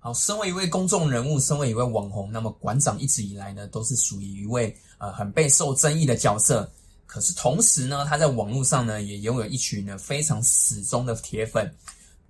好，身为一位公众人物，身为一位网红，那么馆长一直以来呢，都是属于一位呃很备受争议的角色。可是同时呢，他在网络上呢，也拥有一群呢非常死忠的铁粉，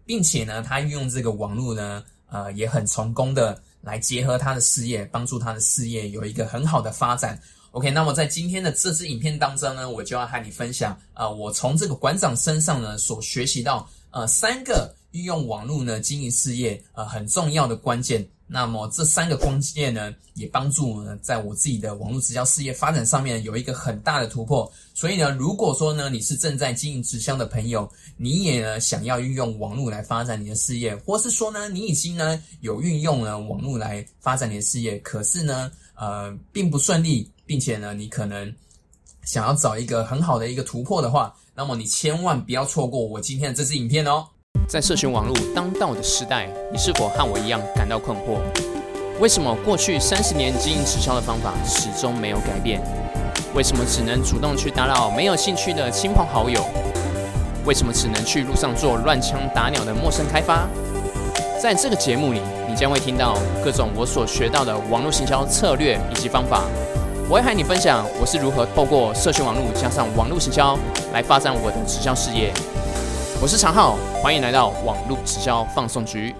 并且呢，他运用这个网络呢，呃，也很成功的来结合他的事业，帮助他的事业有一个很好的发展。OK，那么在今天的这支影片当中呢，我就要和你分享啊，我从这个馆长身上呢所学习到呃三个运用网络呢经营事业呃很重要的关键。那么这三个关键呢，也帮助呢，在我自己的网络直销事业发展上面有一个很大的突破。所以呢，如果说呢，你是正在经营直销的朋友，你也呢想要运用网络来发展你的事业，或是说呢，你已经呢有运用了网络来发展你的事业，可是呢，呃，并不顺利，并且呢，你可能想要找一个很好的一个突破的话，那么你千万不要错过我今天的这支影片哦。在社群网络当道的时代，你是否和我一样感到困惑？为什么过去三十年经营直销的方法始终没有改变？为什么只能主动去打扰没有兴趣的亲朋好友？为什么只能去路上做乱枪打鸟的陌生开发？在这个节目里，你将会听到各种我所学到的网络行销策略以及方法。我会和你分享我是如何透过社群网络加上网络行销来发展我的直销事业。我是常浩，欢迎来到网络直销放送局。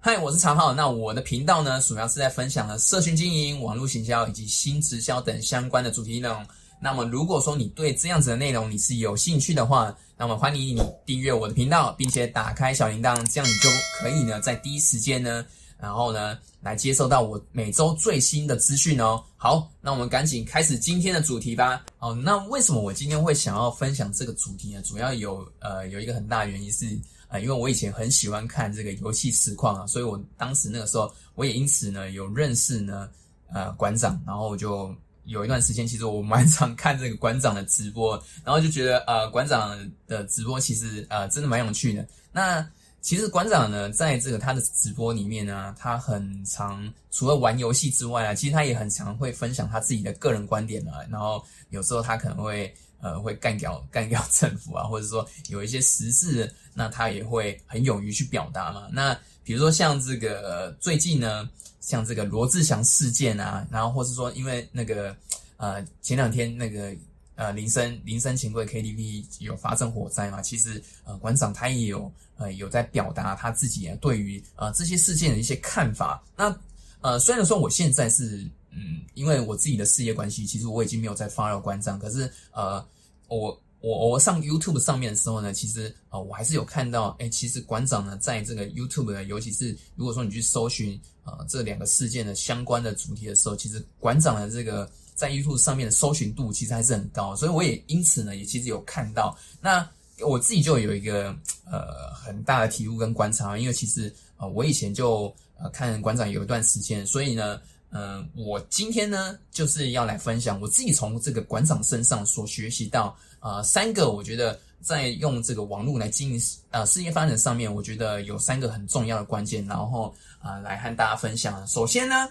嗨，我是常浩。那我的频道呢，主要是在分享了社群经营、网络行销以及新直销等相关的主题内容。那么，如果说你对这样子的内容你是有兴趣的话，那么欢迎你订阅我的频道，并且打开小铃铛，这样你就可以呢，在第一时间呢。然后呢，来接收到我每周最新的资讯哦。好，那我们赶紧开始今天的主题吧。哦，那为什么我今天会想要分享这个主题呢？主要有呃有一个很大的原因是，呃，因为我以前很喜欢看这个游戏实况啊，所以我当时那个时候我也因此呢有认识呢呃馆长，然后就有一段时间其实我蛮常看这个馆长的直播，然后就觉得呃馆长的直播其实呃真的蛮有趣的。那其实馆长呢，在这个他的直播里面呢，他很常除了玩游戏之外啊，其实他也很常会分享他自己的个人观点啊。然后有时候他可能会呃会干掉干掉 政府啊，或者说有一些时事，那他也会很勇于去表达嘛。那比如说像这个最近呢，像这个罗志祥事件啊，然后或是说因为那个呃前两天那个。呃，林森林森钱柜 KTV 有发生火灾嘛？其实呃，馆长他也有呃有在表达他自己对于呃这些事件的一些看法。那呃，虽然说我现在是嗯，因为我自己的事业关系，其实我已经没有在发了馆长。可是呃，我我我上 YouTube 上面的时候呢，其实呃我还是有看到，哎，其实馆长呢在这个 YouTube 的，尤其是如果说你去搜寻呃这两个事件的相关的主题的时候，其实馆长的这个。在 YouTube 上面的搜寻度其实还是很高，所以我也因此呢，也其实有看到。那我自己就有一个呃很大的体悟跟观察，因为其实呃我以前就呃看馆长有一段时间，所以呢，嗯，我今天呢就是要来分享我自己从这个馆长身上所学习到呃三个，我觉得在用这个网络来经营呃事业发展上面，我觉得有三个很重要的关键，然后啊来和大家分享。首先呢。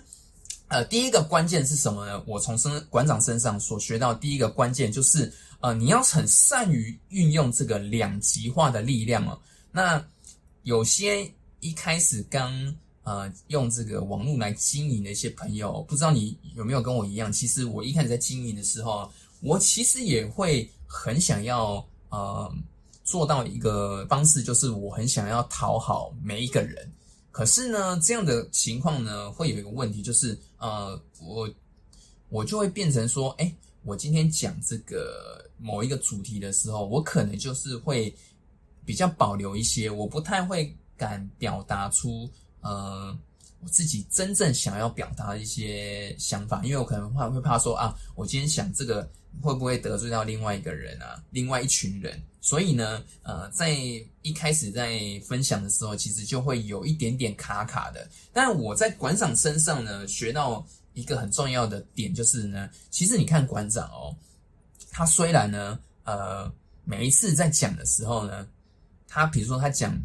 呃，第一个关键是什么呢？我从身馆长身上所学到第一个关键就是，呃，你要很善于运用这个两极化的力量哦。那有些一开始刚呃用这个网络来经营的一些朋友，不知道你有没有跟我一样？其实我一开始在经营的时候，我其实也会很想要呃做到一个方式，就是我很想要讨好每一个人。可是呢，这样的情况呢，会有一个问题，就是呃，我我就会变成说，哎，我今天讲这个某一个主题的时候，我可能就是会比较保留一些，我不太会敢表达出呃我自己真正想要表达的一些想法，因为我可能会会怕说啊，我今天想这个。会不会得罪到另外一个人啊？另外一群人，所以呢，呃，在一开始在分享的时候，其实就会有一点点卡卡的。但我在馆长身上呢，学到一个很重要的点，就是呢，其实你看馆长哦，他虽然呢，呃，每一次在讲的时候呢，他比如说他讲，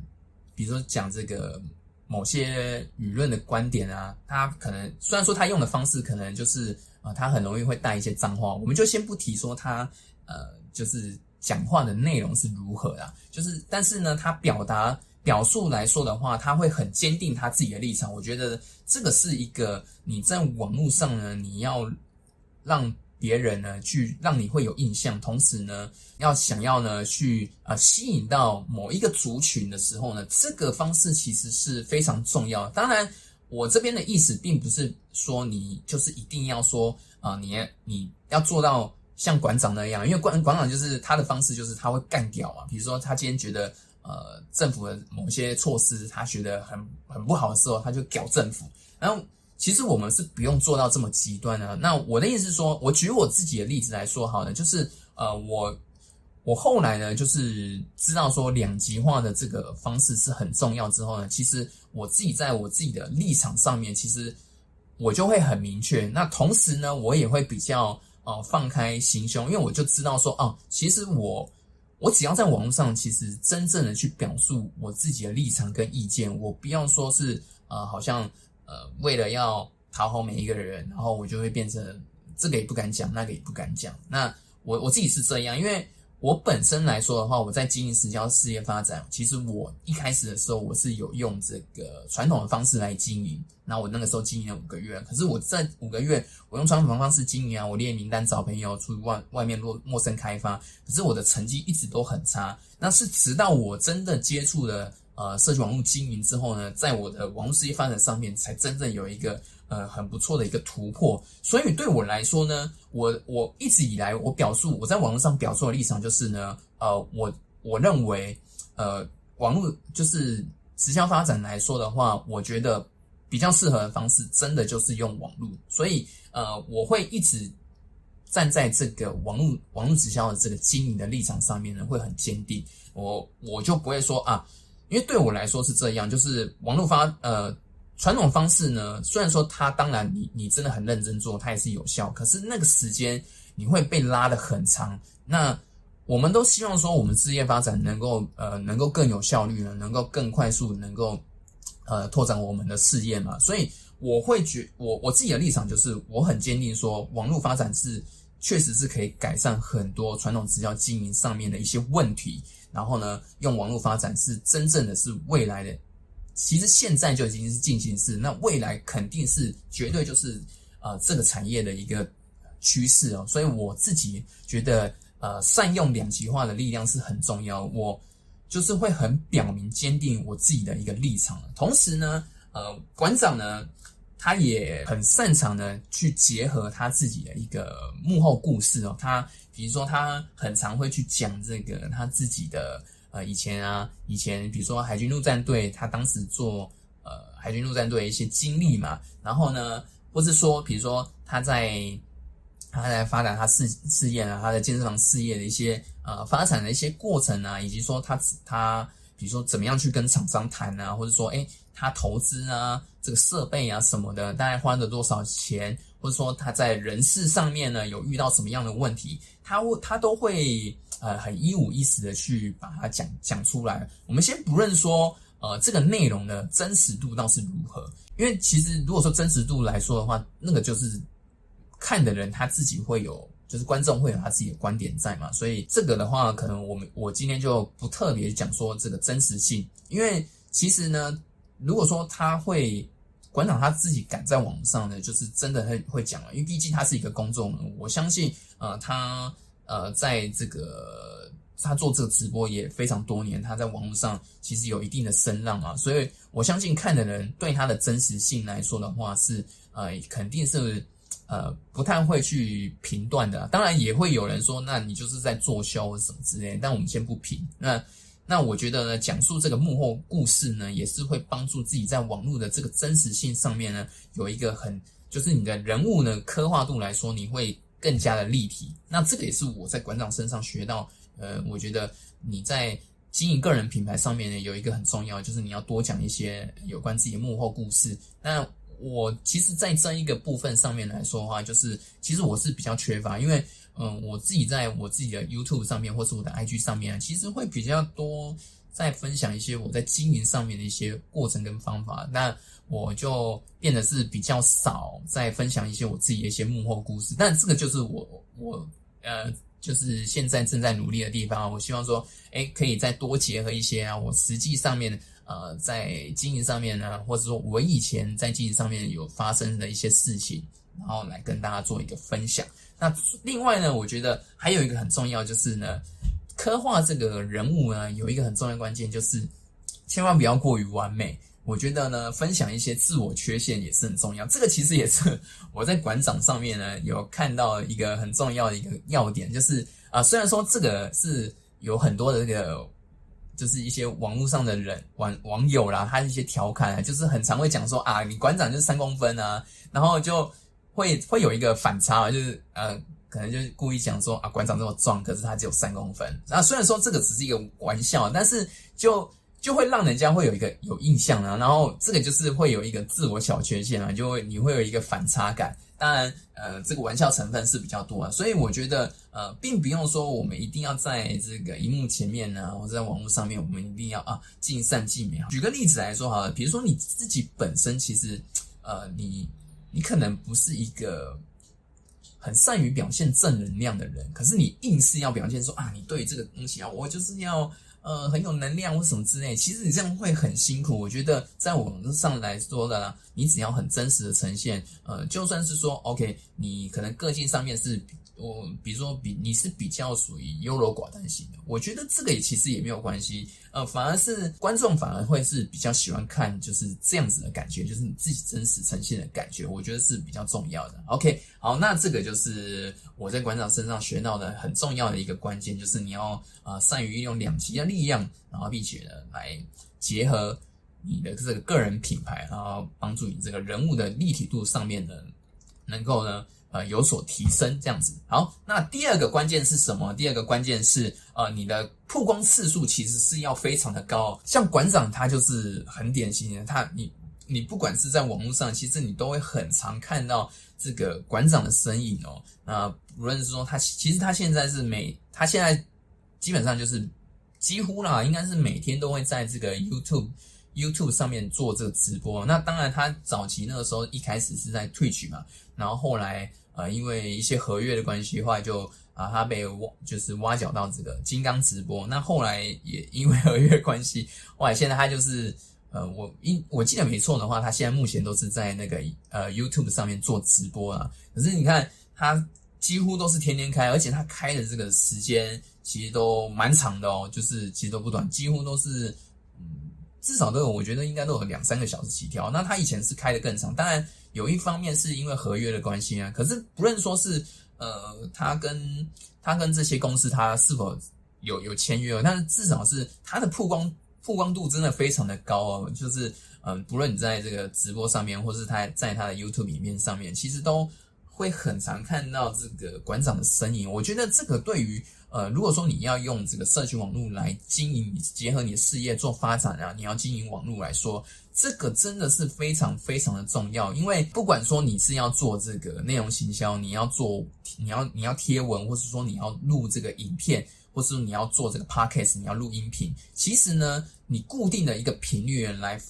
比如说讲这个某些舆论的观点啊，他可能虽然说他用的方式可能就是。啊，他很容易会带一些脏话，我们就先不提说他，呃，就是讲话的内容是如何啊，就是但是呢，他表达表述来说的话，他会很坚定他自己的立场。我觉得这个是一个你在网络上呢，你要让别人呢去让你会有印象，同时呢，要想要呢去呃吸引到某一个族群的时候呢，这个方式其实是非常重要。当然，我这边的意思并不是说你就是一定要说啊，你你要做到像馆长那样，因为馆馆长就是他的方式就是他会干掉啊。比如说他今天觉得。呃，政府的某些措施，他觉得很很不好的时候，他就屌政府。然后，其实我们是不用做到这么极端的。那我的意思是说，我举我自己的例子来说好了，就是呃，我我后来呢，就是知道说两极化的这个方式是很重要之后呢，其实我自己在我自己的立场上面，其实我就会很明确。那同时呢，我也会比较呃放开心胸，因为我就知道说，哦，其实我。我只要在网络上，其实真正的去表述我自己的立场跟意见，我不要说是呃，好像呃，为了要讨好每一个人，然后我就会变成这个也不敢讲，那个也不敢讲。那我我自己是这样，因为。我本身来说的话，我在经营实交事业发展，其实我一开始的时候我是有用这个传统的方式来经营。那我那个时候经营了五个月，可是我在五个月，我用传统方式经营啊，我列名单找朋友出去外外面陌陌生开发，可是我的成绩一直都很差。那是直到我真的接触了呃社区网络经营之后呢，在我的网络事业发展上面，才真正有一个。呃，很不错的一个突破，所以对我来说呢，我我一直以来我表述我在网络上表述的立场就是呢，呃，我我认为，呃，网络就是直销发展来说的话，我觉得比较适合的方式，真的就是用网络，所以呃，我会一直站在这个网络网络直销的这个经营的立场上面呢，会很坚定，我我就不会说啊，因为对我来说是这样，就是网络发呃。传统方式呢，虽然说它当然你你真的很认真做，它也是有效，可是那个时间你会被拉得很长。那我们都希望说，我们事业发展能够呃能够更有效率呢，能够更快速，能够呃拓展我们的事业嘛。所以我会觉我我自己的立场就是，我很坚定说，网络发展是确实是可以改善很多传统直销经营上面的一些问题。然后呢，用网络发展是真正的是未来的。其实现在就已经是进行式，那未来肯定是绝对就是呃这个产业的一个趋势哦，所以我自己觉得呃善用两极化的力量是很重要，我就是会很表明坚定我自己的一个立场，同时呢呃馆长呢他也很擅长呢去结合他自己的一个幕后故事哦，他比如说他很常会去讲这个他自己的。呃，以前啊，以前比如说海军陆战队，他当时做呃海军陆战队一些经历嘛，然后呢，或是说，比如说他在他在发展他事事业啊，他的健身房事业的一些呃发展的一些过程啊，以及说他他比如说怎么样去跟厂商谈啊，或者说哎他投资啊这个设备啊什么的，大概花了多少钱，或者说他在人事上面呢有遇到什么样的问题，他他都会。呃，很一五一十的去把它讲讲出来。我们先不论说，呃，这个内容的真实度倒是如何，因为其实如果说真实度来说的话，那个就是看的人他自己会有，就是观众会有他自己的观点在嘛。所以这个的话，可能我们我今天就不特别讲说这个真实性，因为其实呢，如果说他会馆长他自己敢在网上呢，就是真的会会讲了，因为毕竟他是一个公众人物，我相信，呃，他。呃，在这个他做这个直播也非常多年，他在网络上其实有一定的声浪啊，所以我相信看的人对他的真实性来说的话，是呃肯定是呃不太会去评断的。当然也会有人说，那你就是在作销什么之类，但我们先不评。那那我觉得呢，讲述这个幕后故事呢，也是会帮助自己在网络的这个真实性上面呢，有一个很就是你的人物呢刻画度来说，你会。更加的立体，那这个也是我在馆长身上学到。呃，我觉得你在经营个人品牌上面呢，有一个很重要，就是你要多讲一些有关自己的幕后故事。那我其实，在这一个部分上面来说的话，就是其实我是比较缺乏，因为嗯，我自己在我自己的 YouTube 上面或是我的 IG 上面，其实会比较多在分享一些我在经营上面的一些过程跟方法。那我就变得是比较少在分享一些我自己的一些幕后故事，但这个就是我我呃，就是现在正在努力的地方。我希望说，哎，可以再多结合一些啊，我实际上面呃在经营上面呢，或者说我以前在经营上面有发生的一些事情，然后来跟大家做一个分享。那另外呢，我觉得还有一个很重要就是呢，刻画这个人物呢，有一个很重要的关键就是千万不要过于完美。我觉得呢，分享一些自我缺陷也是很重要。这个其实也是我在馆长上面呢有看到一个很重要的一个要点，就是啊，虽然说这个是有很多的这个，就是一些网络上的人网网友啦，他一些调侃啊，就是很常会讲说啊，你馆长就是三公分啊，然后就会会有一个反差，就是呃，可能就是故意讲说啊，馆长这么壮，可是他只有三公分。那虽然说这个只是一个玩笑，但是就。就会让人家会有一个有印象啊，然后这个就是会有一个自我小缺陷啊，就会你会有一个反差感。当然，呃，这个玩笑成分是比较多啊，所以我觉得，呃，并不用说我们一定要在这个荧幕前面呢，或者在网络上面，我们一定要啊尽善尽美。举个例子来说好了，比如说你自己本身其实，呃，你你可能不是一个很善于表现正能量的人，可是你硬是要表现说啊，你对这个东西啊，我就是要。呃，很有能量或什么之类，其实你这样会很辛苦。我觉得在网络上来说的，你只要很真实的呈现，呃，就算是说，OK，你可能个性上面是。我比如说，比你是比较属于优柔寡断型的，我觉得这个也其实也没有关系，呃，反而是观众反而会是比较喜欢看就是这样子的感觉，就是你自己真实呈现的感觉，我觉得是比较重要的。OK，好，那这个就是我在馆长身上学到的很重要的一个关键，就是你要呃善于运用两极的力量，然后并且呢来结合你的这个个人品牌，然后帮助你这个人物的立体度上面的能够呢。呃，有所提升这样子。好，那第二个关键是什么？第二个关键是，呃，你的曝光次数其实是要非常的高。像馆长他就是很典型的，他你你不管是在网络上，其实你都会很常看到这个馆长的身影哦。那无论是说他，其实他现在是每他现在基本上就是几乎啦，应该是每天都会在这个 YouTube YouTube 上面做这个直播。那当然，他早期那个时候一开始是在 Twitch 嘛，然后后来。呃，因为一些合约的关系，后来就啊，他被挖，就是挖角到这个金刚直播。那后来也因为合约关系，后来现在他就是呃，我因我记得没错的话，他现在目前都是在那个呃 YouTube 上面做直播啊。可是你看，他几乎都是天天开，而且他开的这个时间其实都蛮长的哦，就是其实都不短，几乎都是，至少都有，我觉得应该都有两三个小时起跳。那他以前是开的更长，当然。有一方面是因为合约的关系啊，可是不论说是呃，他跟他跟这些公司他是否有有签约，但是至少是他的曝光曝光度真的非常的高哦，就是嗯，不论你在这个直播上面，或是他在他的 YouTube 里面上面，其实都会很常看到这个馆长的身影。我觉得这个对于呃，如果说你要用这个社群网络来经营，结合你的事业做发展啊，你要经营网络来说。这个真的是非常非常的重要，因为不管说你是要做这个内容行销，你要做你要你要贴文，或是说你要录这个影片，或是你要做这个 podcast，你要录音频，其实呢，你固定的一个频率来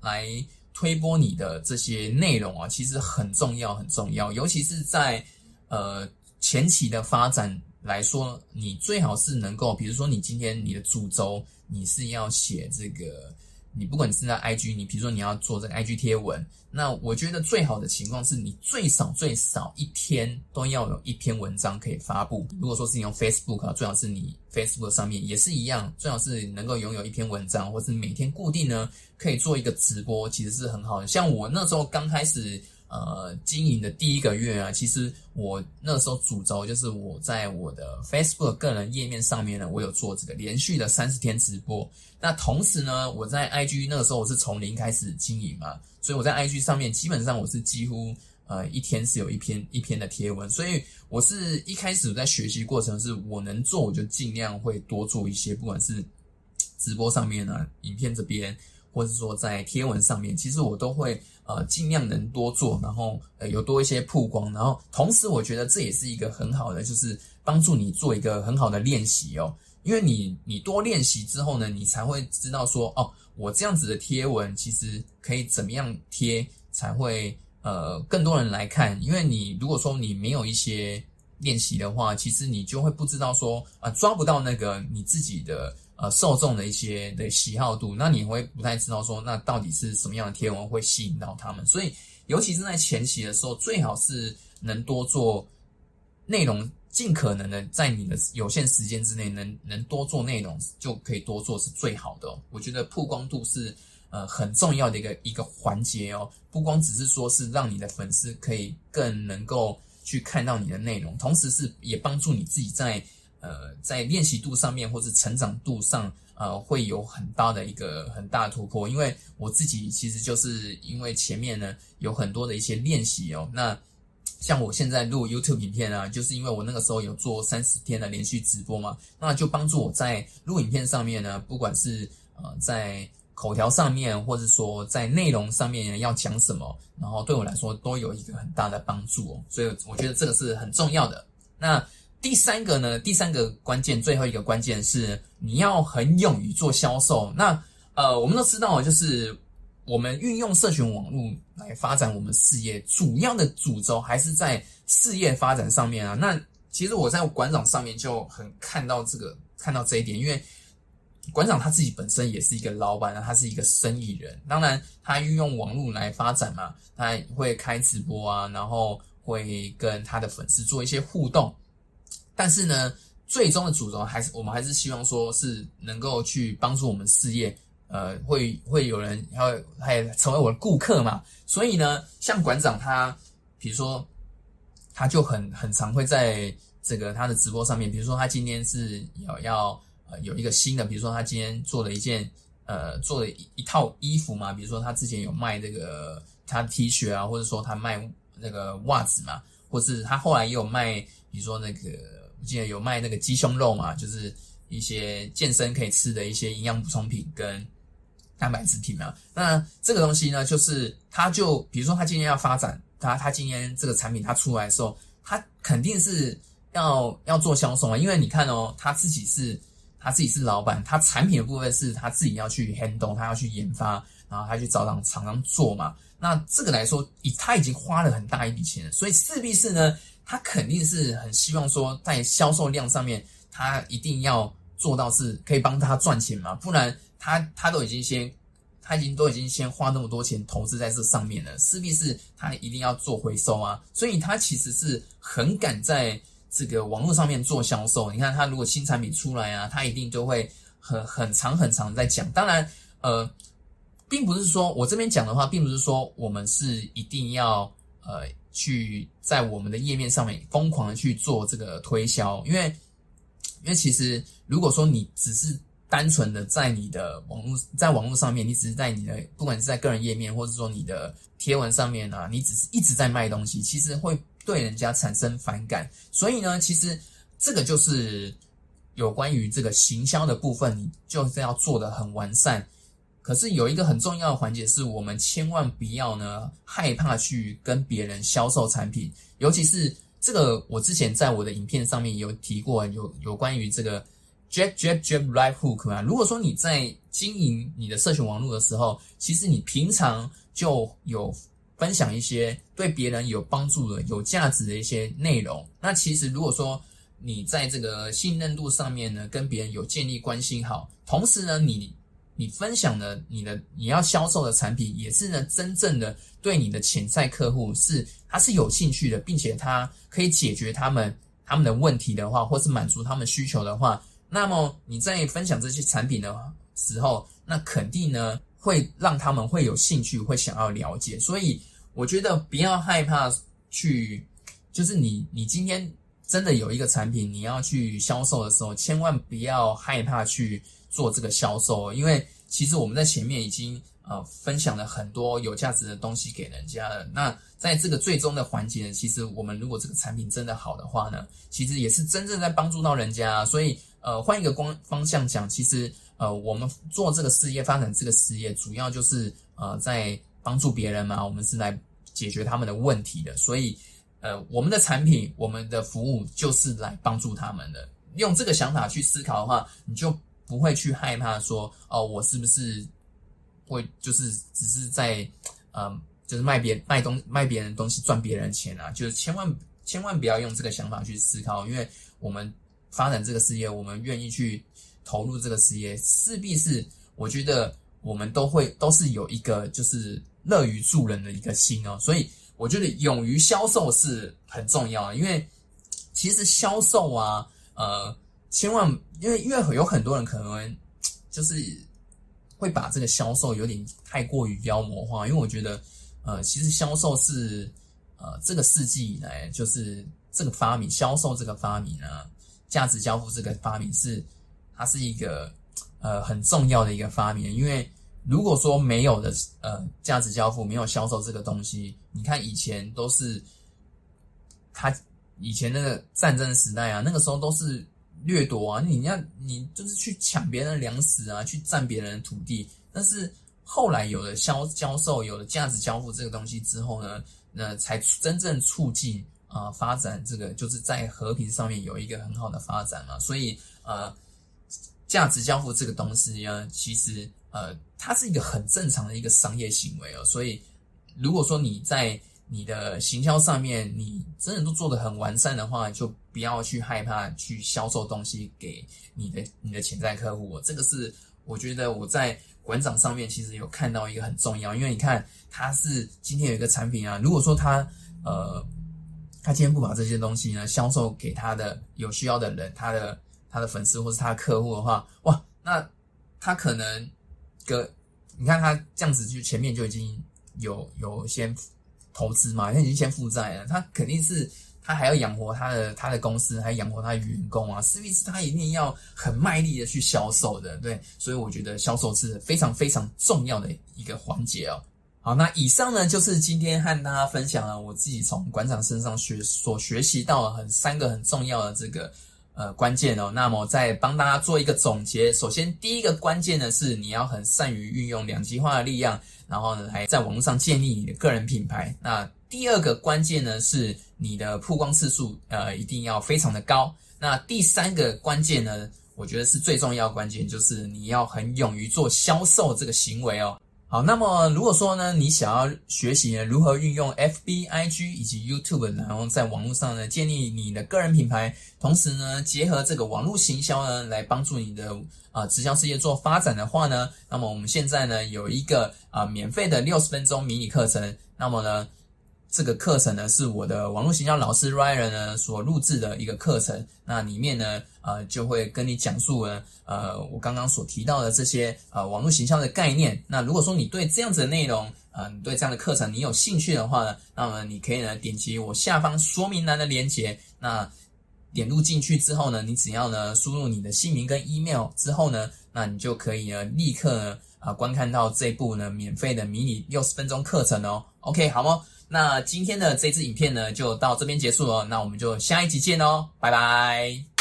来推播你的这些内容啊，其实很重要很重要，尤其是在呃前期的发展来说，你最好是能够，比如说你今天你的主轴你是要写这个。你不管你是在 IG，你比如说你要做这个 IG 贴文，那我觉得最好的情况是你最少最少一天都要有一篇文章可以发布。如果说是你用 Facebook 啊，最好是你 Facebook 上面也是一样，最好是能够拥有一篇文章，或是每天固定呢可以做一个直播，其实是很好的。像我那时候刚开始。呃，经营的第一个月啊，其实我那时候主轴就是我在我的 Facebook 个人页面上面呢，我有做这个连续的三十天直播。那同时呢，我在 IG 那个时候我是从零开始经营嘛，所以我在 IG 上面基本上我是几乎呃一天是有一篇一篇的贴文。所以我是一开始在学习过程，是我能做我就尽量会多做一些，不管是直播上面呢，影片这边。或者说在贴文上面，其实我都会呃尽量能多做，然后呃有多一些曝光，然后同时我觉得这也是一个很好的，就是帮助你做一个很好的练习哦。因为你你多练习之后呢，你才会知道说哦，我这样子的贴文其实可以怎么样贴才会呃更多人来看。因为你如果说你没有一些练习的话，其实你就会不知道说啊抓不到那个你自己的。呃受众的一些的喜好度，那你会不太知道说那到底是什么样的贴文会吸引到他们。所以，尤其是在前期的时候，最好是能多做内容，尽可能的在你的有限时间之内，能能多做内容就可以多做是最好的。我觉得曝光度是。呃，很重要的一个一个环节哦，不光只是说是让你的粉丝可以更能够去看到你的内容，同时是也帮助你自己在呃在练习度上面或是成长度上呃会有很大的一个很大的突破。因为我自己其实就是因为前面呢有很多的一些练习哦，那像我现在录 YouTube 影片啊，就是因为我那个时候有做三十天的连续直播嘛，那就帮助我在录影片上面呢，不管是呃在口条上面，或者说在内容上面要讲什么，然后对我来说都有一个很大的帮助哦，所以我觉得这个是很重要的。那第三个呢？第三个关键，最后一个关键是你要很勇于做销售。那呃，我们都知道，就是我们运用社群网络来发展我们事业，主要的主轴还是在事业发展上面啊。那其实我在馆长上面就很看到这个，看到这一点，因为。馆长他自己本身也是一个老板啊，他是一个生意人。当然，他运用网络来发展嘛，他会开直播啊，然后会跟他的粉丝做一些互动。但是呢，最终的主轴还是我们还是希望说是能够去帮助我们事业，呃，会会有人要还成为我的顾客嘛。所以呢，像馆长他，比如说，他就很很常会在这个他的直播上面，比如说他今天是要要。呃，有一个新的，比如说他今天做了一件，呃，做了一一套衣服嘛，比如说他之前有卖这个他 T 恤啊，或者说他卖那个袜子嘛，或是他后来也有卖，比如说那个我记得有卖那个鸡胸肉嘛，就是一些健身可以吃的一些营养补充品跟蛋白质品嘛。那这个东西呢，就是他就比如说他今天要发展，他他今天这个产品他出来的时候，他肯定是要要做销售啊，因为你看哦，他自己是。他自己是老板，他产品的部分是他自己要去 handle，他要去研发，然后他去找厂厂商做嘛。那这个来说，已他已经花了很大一笔钱，所以势必是呢，他肯定是很希望说，在销售量上面，他一定要做到是可以帮他赚钱嘛。不然他他都已经先，他已经都已经先花那么多钱投资在这上面了，势必是他一定要做回收啊。所以他其实是很敢在。这个网络上面做销售，你看他如果新产品出来啊，他一定就会很很长很长在讲。当然，呃，并不是说我这边讲的话，并不是说我们是一定要呃去在我们的页面上面疯狂的去做这个推销，因为因为其实如果说你只是单纯的在你的网络在网络上面，你只是在你的不管是在个人页面，或者说你的贴文上面啊，你只是一直在卖东西，其实会。对人家产生反感，所以呢，其实这个就是有关于这个行销的部分，你就是要做的很完善。可是有一个很重要的环节，是我们千万不要呢害怕去跟别人销售产品，尤其是这个，我之前在我的影片上面有提过，有有关于这个 jab jab jab right hook 啊。如果说你在经营你的社群网络的时候，其实你平常就有。分享一些对别人有帮助的、有价值的一些内容。那其实如果说你在这个信任度上面呢，跟别人有建立关系好，同时呢，你你分享的你的你要销售的产品，也是呢真正的对你的潜在客户是他是有兴趣的，并且他可以解决他们他们的问题的话，或是满足他们需求的话，那么你在分享这些产品的时候，那肯定呢。会让他们会有兴趣，会想要了解，所以我觉得不要害怕去，就是你你今天真的有一个产品，你要去销售的时候，千万不要害怕去做这个销售，因为其实我们在前面已经呃分享了很多有价值的东西给人家了。那在这个最终的环节，其实我们如果这个产品真的好的话呢，其实也是真正在帮助到人家。所以呃换一个光方向讲，其实。呃，我们做这个事业，发展这个事业，主要就是呃，在帮助别人嘛。我们是来解决他们的问题的，所以呃，我们的产品、我们的服务就是来帮助他们的。用这个想法去思考的话，你就不会去害怕说，哦，我是不是会就是只是在呃，就是卖别卖东卖别人东西赚别人钱啊？就是千万千万不要用这个想法去思考，因为我们发展这个事业，我们愿意去。投入这个事业，势必是我觉得我们都会都是有一个就是乐于助人的一个心哦，所以我觉得勇于销售是很重要，因为其实销售啊，呃，千万因为因为有很多人可能就是会把这个销售有点太过于妖魔化，因为我觉得呃，其实销售是呃这个世纪以来就是这个发明销售这个发明啊，价值交付这个发明是。它是一个呃很重要的一个发明，因为如果说没有的呃价值交付，没有销售这个东西，你看以前都是他以前那个战争时代啊，那个时候都是掠夺啊，你要你就是去抢别人的粮食啊，去占别人的土地。但是后来有了销销售，有了价值交付这个东西之后呢，那才真正促进啊发展这个就是在和平上面有一个很好的发展嘛，所以呃。价值交付这个东西呢，其实呃，它是一个很正常的一个商业行为哦。所以，如果说你在你的行销上面，你真的都做得很完善的话，就不要去害怕去销售东西给你的你的潜在客户。这个是我觉得我在馆长上面其实有看到一个很重要，因为你看他是今天有一个产品啊，如果说他呃，他今天不把这些东西呢销售给他的有需要的人，他的。他的粉丝或是他的客户的话，哇，那他可能个，你看他这样子就前面就已经有有先投资嘛，他已经先负债了，他肯定是他还要养活他的他的公司，还养活他的员工啊，势必是他一定要很卖力的去销售的，对，所以我觉得销售是非常非常重要的一个环节哦。好，那以上呢就是今天和大家分享了我自己从馆长身上学所学习到很三个很重要的这个。呃，关键哦，那么再帮大家做一个总结。首先，第一个关键呢是你要很善于运用两极化的力量，然后呢还在网络上建立你的个人品牌。那第二个关键呢是你的曝光次数，呃，一定要非常的高。那第三个关键呢，我觉得是最重要关键，就是你要很勇于做销售这个行为哦。好，那么如果说呢，你想要学习呢如何运用 F B I G 以及 YouTube，然后在网络上呢建立你的个人品牌，同时呢结合这个网络行销呢来帮助你的啊直销事业做发展的话呢，那么我们现在呢有一个啊免费的六十分钟迷你课程，那么呢。这个课程呢，是我的网络行销老师 Ryan 呢所录制的一个课程。那里面呢，呃，就会跟你讲述呢，呃，我刚刚所提到的这些呃网络行销的概念。那如果说你对这样子的内容，呃，你对这样的课程你有兴趣的话呢，那么你可以呢点击我下方说明栏的链接。那点入进去之后呢，你只要呢输入你的姓名跟 email 之后呢，那你就可以呢立刻呢啊观看到这部呢免费的迷你六十分钟课程哦。OK，好吗？那今天的这支影片呢，就到这边结束了。那我们就下一集见哦，拜拜。